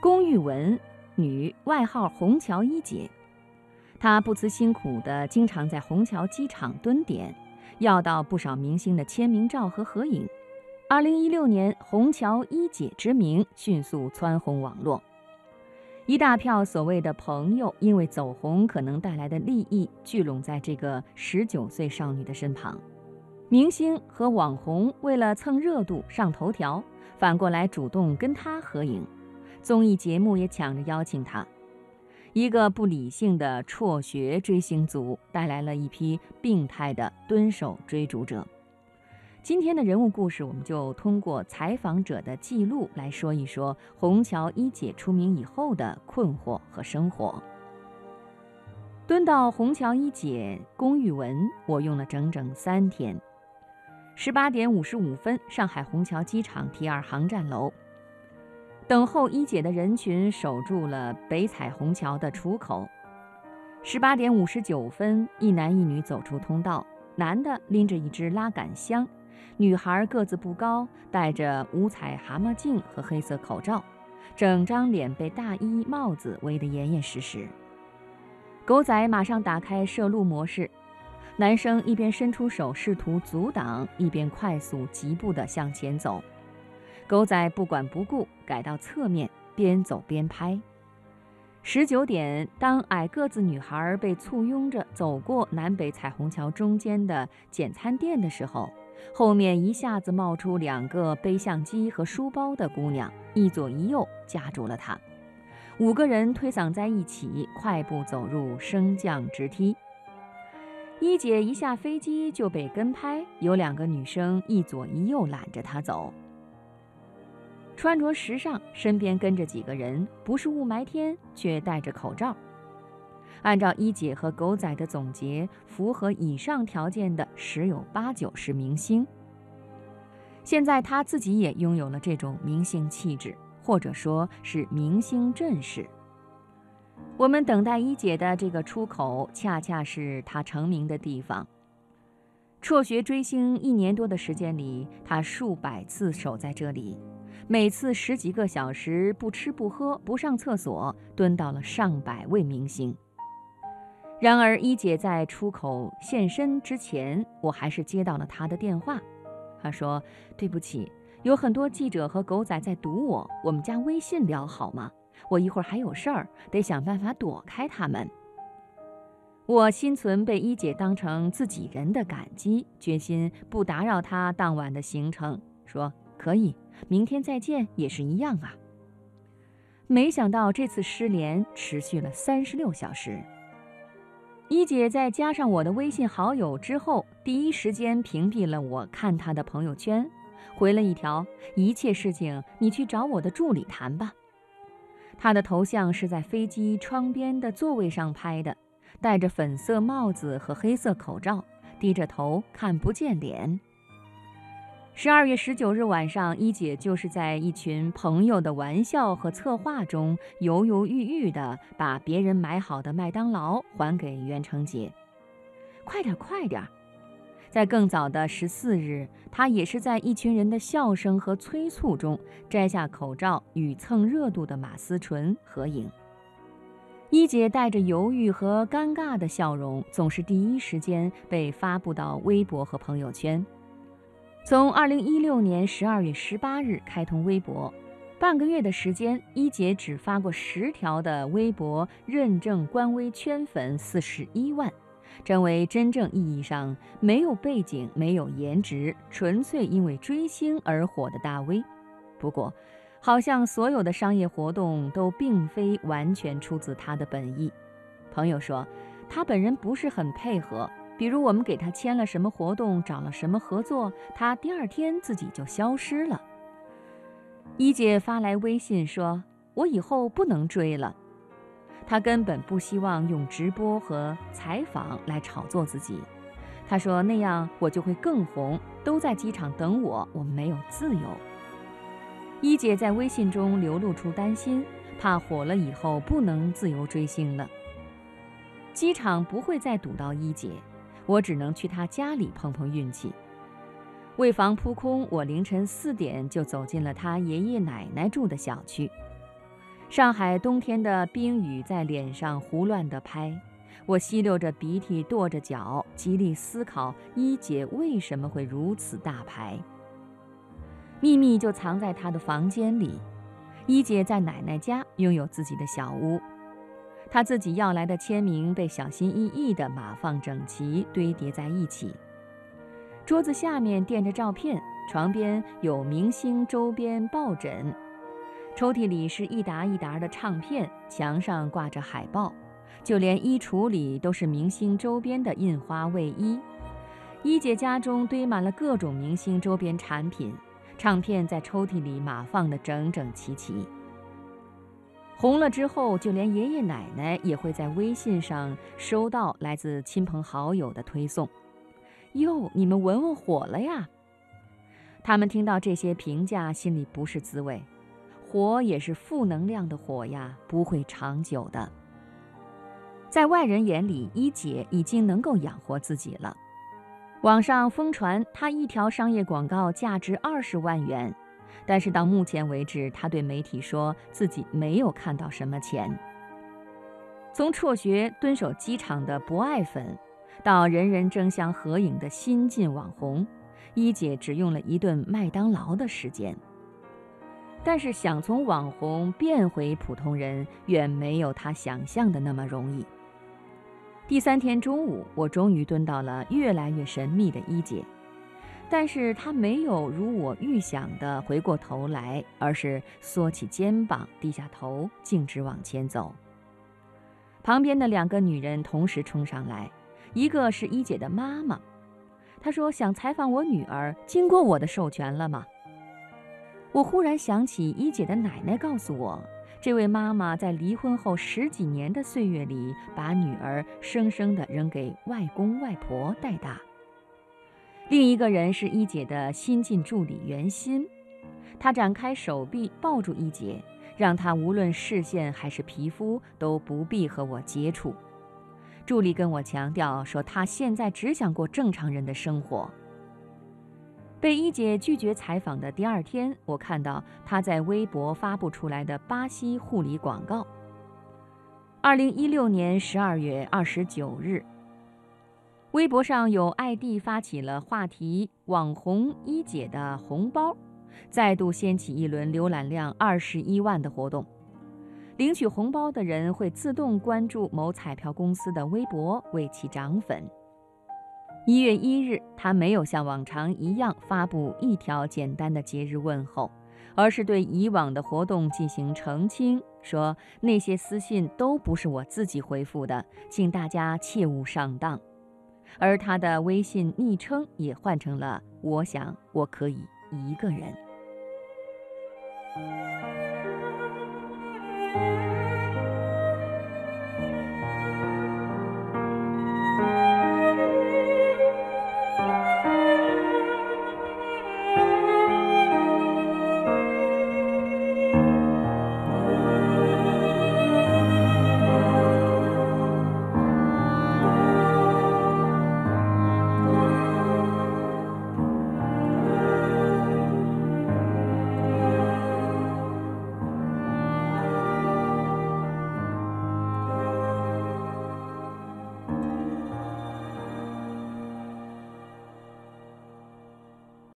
龚玉文，女，外号虹桥一姐。她不辞辛苦地经常在虹桥机场蹲点，要到不少明星的签名照和合影。二零一六年，虹桥一姐之名迅速蹿红网络，一大票所谓的朋友因为走红可能带来的利益聚拢在这个十九岁少女的身旁。明星和网红为了蹭热度上头条，反过来主动跟她合影，综艺节目也抢着邀请他。一个不理性的辍学追星族带来了一批病态的蹲守追逐者。今天的人物故事，我们就通过采访者的记录来说一说虹桥一姐出名以后的困惑和生活。蹲到虹桥一姐龚玉文，我用了整整三天。十八点五十五分，上海虹桥机场 T 二航站楼，等候一姐的人群守住了北彩虹桥的出口。十八点五十九分，一男一女走出通道，男的拎着一只拉杆箱，女孩个子不高，戴着五彩蛤蟆镜和黑色口罩，整张脸被大衣帽子围得严严实实。狗仔马上打开摄录模式。男生一边伸出手试图阻挡，一边快速疾步地向前走。狗仔不管不顾，改到侧面，边走边拍。十九点，当矮个子女孩被簇拥着走过南北彩虹桥中间的简餐店的时候，后面一下子冒出两个背相机和书包的姑娘，一左一右夹住了她。五个人推搡在一起，快步走入升降直梯。一姐一下飞机就被跟拍，有两个女生一左一右揽着她走。穿着时尚，身边跟着几个人，不是雾霾天，却戴着口罩。按照一姐和狗仔的总结，符合以上条件的十有八九是明星。现在她自己也拥有了这种明星气质，或者说是明星阵势。我们等待一姐的这个出口，恰恰是她成名的地方。辍学追星一年多的时间里，她数百次守在这里，每次十几个小时，不吃不喝不上厕所，蹲到了上百位明星。然而，一姐在出口现身之前，我还是接到了她的电话。她说：“对不起，有很多记者和狗仔在堵我，我们加微信聊好吗？”我一会儿还有事儿，得想办法躲开他们。我心存被一姐当成自己人的感激，决心不打扰她当晚的行程，说可以，明天再见也是一样啊。没想到这次失联持续了三十六小时。一姐在加上我的微信好友之后，第一时间屏蔽了我看她的朋友圈，回了一条：一切事情你去找我的助理谈吧。她的头像是在飞机窗边的座位上拍的，戴着粉色帽子和黑色口罩，低着头看不见脸。十二月十九日晚上，一姐就是在一群朋友的玩笑和策划中，犹犹豫豫地把别人买好的麦当劳还给袁成杰。快点，快点！在更早的十四日，她也是在一群人的笑声和催促中摘下口罩，与蹭热度的马思纯合影。一姐带着犹豫和尴尬的笑容，总是第一时间被发布到微博和朋友圈。从二零一六年十二月十八日开通微博，半个月的时间，一姐只发过十条的微博，认证官微圈粉四十一万。成为真正意义上没有背景、没有颜值，纯粹因为追星而火的大 V。不过，好像所有的商业活动都并非完全出自他的本意。朋友说，他本人不是很配合，比如我们给他签了什么活动、找了什么合作，他第二天自己就消失了。一姐发来微信说：“我以后不能追了。”他根本不希望用直播和采访来炒作自己。他说：“那样我就会更红，都在机场等我，我没有自由。”一姐在微信中流露出担心，怕火了以后不能自由追星了。机场不会再堵到一姐，我只能去他家里碰碰运气。为防扑空，我凌晨四点就走进了他爷爷奶奶住的小区。上海冬天的冰雨在脸上胡乱地拍，我吸溜着鼻涕，跺着脚，极力思考一姐为什么会如此大牌。秘密就藏在她的房间里。一姐在奶奶家拥有自己的小屋，他自己要来的签名被小心翼翼地码放整齐，堆叠在一起。桌子下面垫着照片，床边有明星周边抱枕。抽屉里是一沓一沓的唱片，墙上挂着海报，就连衣橱里都是明星周边的印花卫衣。一姐家中堆满了各种明星周边产品，唱片在抽屉里码放得整整齐齐。红了之后，就连爷爷奶奶也会在微信上收到来自亲朋好友的推送。哟，你们文文火了呀！他们听到这些评价，心里不是滋味。火也是负能量的火呀，不会长久的。在外人眼里，一姐已经能够养活自己了。网上疯传她一条商业广告价值二十万元，但是到目前为止，他对媒体说自己没有看到什么钱。从辍学蹲守机场的不爱粉，到人人争相合影的新晋网红，一姐只用了一顿麦当劳的时间。但是想从网红变回普通人，远没有他想象的那么容易。第三天中午，我终于蹲到了越来越神秘的一姐，但是她没有如我预想的回过头来，而是缩起肩膀，低下头，径直往前走。旁边的两个女人同时冲上来，一个是一姐的妈妈，她说想采访我女儿，经过我的授权了吗？我忽然想起一姐的奶奶告诉我，这位妈妈在离婚后十几年的岁月里，把女儿生生的扔给外公外婆带大。另一个人是一姐的新晋助理袁鑫，他展开手臂抱住一姐，让她无论视线还是皮肤都不必和我接触。助理跟我强调说，他现在只想过正常人的生活。被一姐拒绝采访的第二天，我看到她在微博发布出来的巴西护理广告。二零一六年十二月二十九日，微博上有 ID 发起了话题“网红一姐的红包”，再度掀起一轮浏览量二十一万的活动。领取红包的人会自动关注某彩票公司的微博，为其涨粉。一月一日，他没有像往常一样发布一条简单的节日问候，而是对以往的活动进行澄清，说那些私信都不是我自己回复的，请大家切勿上当。而他的微信昵称也换成了“我想我可以一个人”。